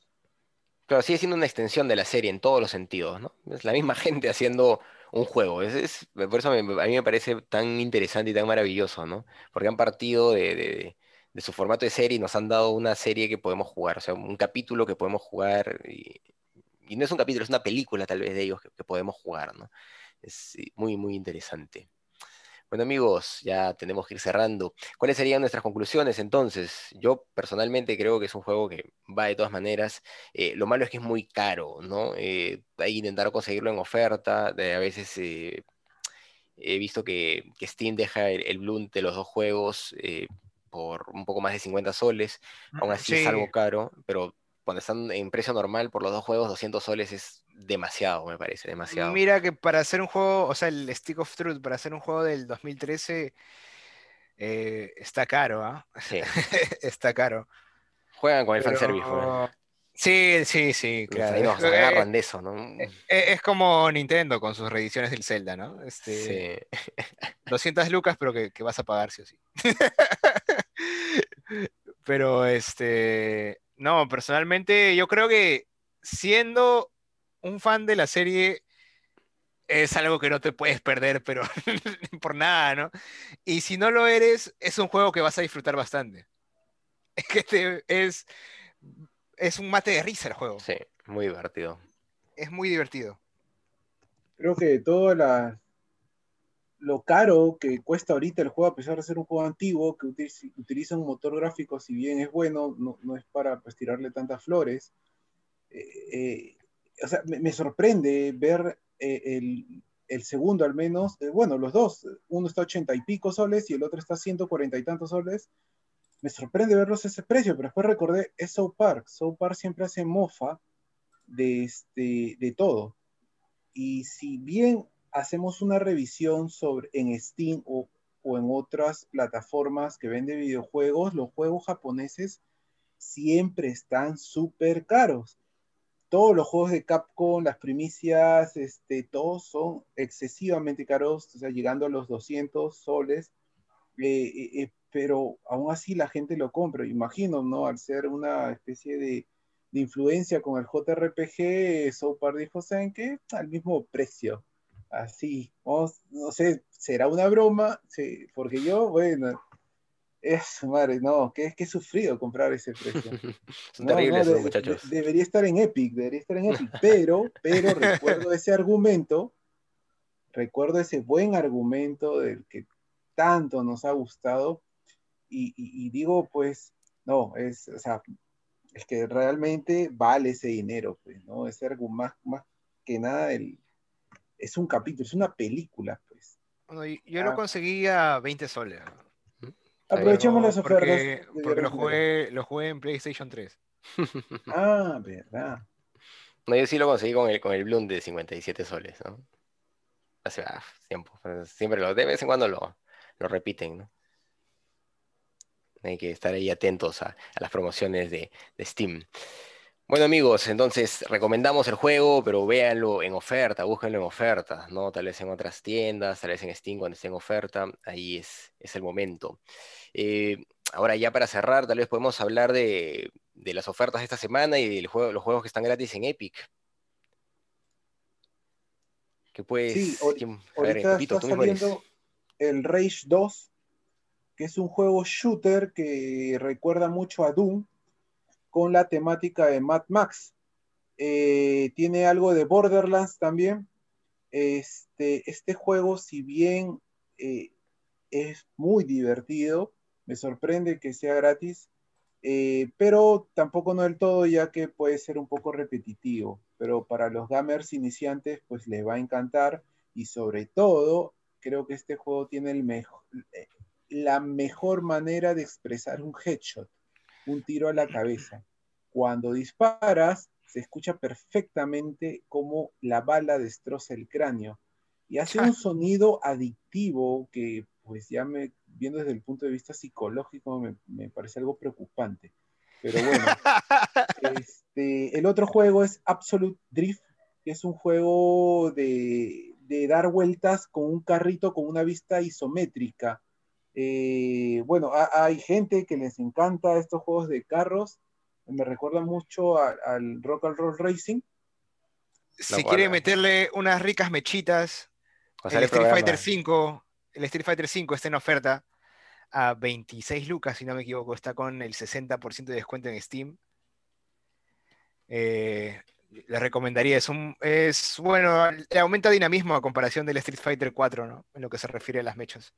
Claro, sigue siendo una extensión de la serie en todos los sentidos, ¿no? Es la misma gente haciendo un juego. Es, es- por eso a mí me parece tan interesante y tan maravilloso, ¿no? Porque han partido de, de- su formato de serie y nos han dado una serie que podemos jugar, o sea, un capítulo que podemos jugar. Y, no es un capítulo, es una película tal vez de ellos que, podemos jugar, ¿no? Es muy, muy interesante. Bueno amigos, ya tenemos que ir cerrando. ¿Cuáles serían nuestras conclusiones entonces? Yo personalmente creo que es un juego que va de todas maneras. Eh, lo malo es que es muy caro, ¿no? Eh, hay que intentar conseguirlo en oferta. de- a veces eh, he visto que, que Steam deja el, el Bloom de los dos juegos eh, por un poco más de 50 soles. Aún así es algo caro, pero cuando están en precio normal por los dos juegos, 200 soles es demasiado, me parece, demasiado. Mira que para hacer un juego, o sea, el Stick of Truth, para hacer un juego del 2013, eh, está caro, ¿ah? Sí. Está caro. Juegan con el Pero- fanservice, pues. Sí, sí, sí, claro. Es, agarran de eso, ¿no? eh, es como Nintendo con sus reediciones del Zelda, ¿no? Este, Sí. 200 lucas, pero que, que vas a pagar sí o sí. Pero este, no, personalmente yo creo que siendo un fan de la serie es algo que no te puedes perder, pero por nada, ¿no? Y si no lo eres, es un juego que vas a disfrutar bastante. Es que te- es, es un mate de risa el juego. Sí, muy divertido. Es muy divertido. Creo que todo la, lo caro que cuesta ahorita el juego, a pesar de ser un juego antiguo, que utiliza, utiliza un motor gráfico, si bien es bueno, no, no es para pues, tirarle tantas flores. Eh, eh, o sea, me, sorprende ver eh, el, el segundo al menos, eh, bueno, los dos, uno está ochenta y pico soles y el otro está ciento cuarenta y tantos soles. Me sorprende verlos a ese precio, pero después recordé, es South Park. South siempre hace mofa de, este, de todo. Y si bien hacemos una revisión sobre, en Steam o, o en otras plataformas que venden videojuegos, los juegos japoneses siempre están súper caros. Todos los juegos de Capcom, las primicias, este, todos son excesivamente caros, o sea, llegando a los 200 soles, eh, eh, eh, pero aún así la gente lo compra. Imagino, ¿no? Al ser una especie de, de influencia con el JRPG, South Park dijo, ¿saben qué? Al mismo precio. Así, vamos, no sé, será una broma, sí, porque yo, bueno, es madre, no, que es que he sufrido comprar ese precio. Son No, terribles no, de- muchachos. de- debería estar en Epic, debería estar en Epic, pero, pero recuerdo ese argumento, recuerdo ese buen argumento del que tanto nos ha gustado y, y- y digo, pues, no, es, o sea, es que realmente vale ese dinero, pues, ¿no? Ese algo más, más que nada, el, es un capítulo, es una película, pues. Bueno, y- yo Ah. lo conseguí a 20 soles. Aprovechemos las ofertas. Porque, lo, jugué, lo jugué en PlayStation 3. Ah, verdad. No, yo sí lo conseguí con el, con el Bloom de 57 soles, ¿no? Hace ah, tiempo. Siempre lo, de vez en cuando lo, lo repiten, ¿no? Hay que estar ahí atentos a, a las promociones de, de Steam. Bueno amigos, entonces recomendamos el juego, pero véanlo en oferta, búsquenlo en oferta, ¿no? Tal vez en otras tiendas, tal vez en Steam cuando esté en oferta, ahí es, es el momento. Eh, ahora ya para cerrar, tal vez podemos hablar de, de las ofertas de esta semana y de los juegos que están gratis en Epic. Que puedes, Sí, a ver, Pepito, está tú mismo el Rage 2, que es un juego shooter que recuerda mucho a Doom, con la temática de Mad Max. Eh, tiene algo de Borderlands también, Este, este juego, si bien eh, es muy divertido, me sorprende que sea gratis, eh, pero tampoco no del todo, ya que puede ser un poco repetitivo. Pero para los gamers iniciantes, pues les va a encantar. Y sobre todo, creo que este juego tiene el mejor, eh, la mejor manera de expresar un headshot, un tiro a la cabeza. Cuando disparas, se escucha perfectamente cómo la bala destroza el cráneo y hace un sonido adictivo que, pues ya me, viendo desde el punto de vista psicológico, me, parece algo preocupante. Pero bueno, este, el otro juego es Absolute Drift, que es un juego de, de dar vueltas con un carrito con una vista isométrica. Eh, bueno, hay gente que les encanta estos juegos de carros. Me recuerda mucho al Rock and Roll Racing. Si quiere meterle unas ricas mechitas, el Street Fighter V, el Street Fighter 5 está en oferta a 26 lucas, si no me equivoco, está con el 60% de descuento en Steam. Eh, le recomendaría, es, un, es bueno, le aumenta dinamismo a comparación del Street Fighter 4, ¿no? En lo que se refiere a las mechas.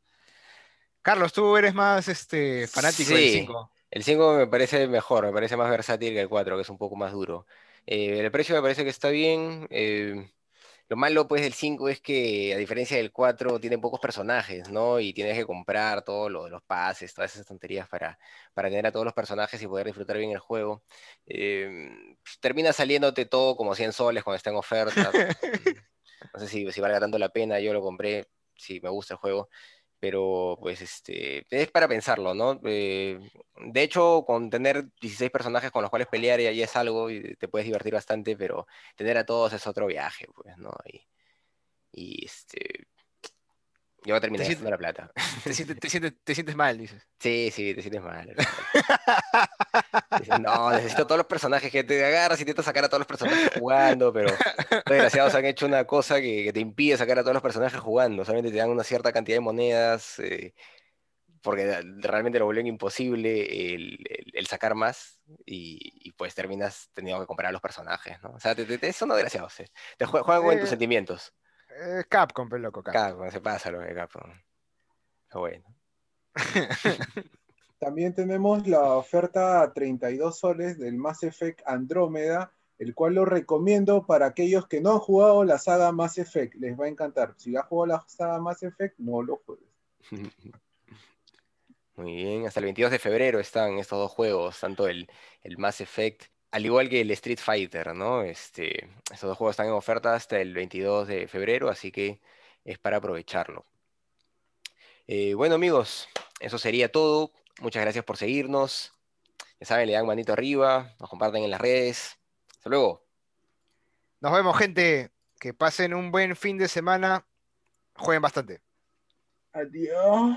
Carlos, tú eres más este, fanático del 5. El 5 me parece mejor, me parece más versátil que el 4, que es un poco más duro. Eh, el precio me parece que está bien. Eh, lo malo pues del 5 es que a diferencia del 4 tiene pocos personajes, ¿no? Y tienes que comprar todo lo de los pases, todas esas tonterías para, para tener a todos los personajes y poder disfrutar bien el juego. Em, pues, termina saliéndote todo como 100 soles cuando está en oferta. no sé si, si valga tanto la pena, yo lo compré, si me gusta el juego pero pues este, es para pensarlo, ¿no? Eh, de hecho, con tener 16 personajes con los cuales pelear ya, es algo y te puedes divertir bastante, pero tener a todos es otro viaje, pues, ¿no? Y, y este, yo voy a terminar haciendo la plata. Te sientes, te, sientes, te sientes, mal, dices. Sí, sí, te sientes mal. no, necesito todos los personajes que te agarras y intentas sacar a todos los personajes jugando, pero los desgraciados han hecho una cosa que, te impide sacar a todos los personajes jugando. Solamente te dan una cierta cantidad de monedas, eh, porque realmente lo vuelven imposible el, sacar más y, pues terminas teniendo que comprar a los personajes, ¿no? O sea, te, te, son desgraciados. Eh. Te juegan con tus sentimientos. Eh, Capcom, pero loco, Capcom. Capcom, se pasa lo de Capcom. bueno. También tenemos la oferta a 32 soles del Mass Effect Andrómeda, el cual lo recomiendo para aquellos que no han jugado la saga Mass Effect. Les va a encantar. Si has jugado la saga Mass Effect, no lo juegues. Muy bien, hasta el 22 de febrero están estos dos juegos, tanto el, el Mass Effect al igual que el Street Fighter, ¿no? Este, estos dos juegos están en oferta hasta el 22 de febrero, así que es para aprovecharlo. Eh, bueno amigos, eso sería todo. Muchas gracias por seguirnos. Ya saben, le dan manito arriba, nos comparten en las redes. Hasta luego. Nos vemos, gente. Que pasen un buen fin de semana. Jueguen bastante. Adiós.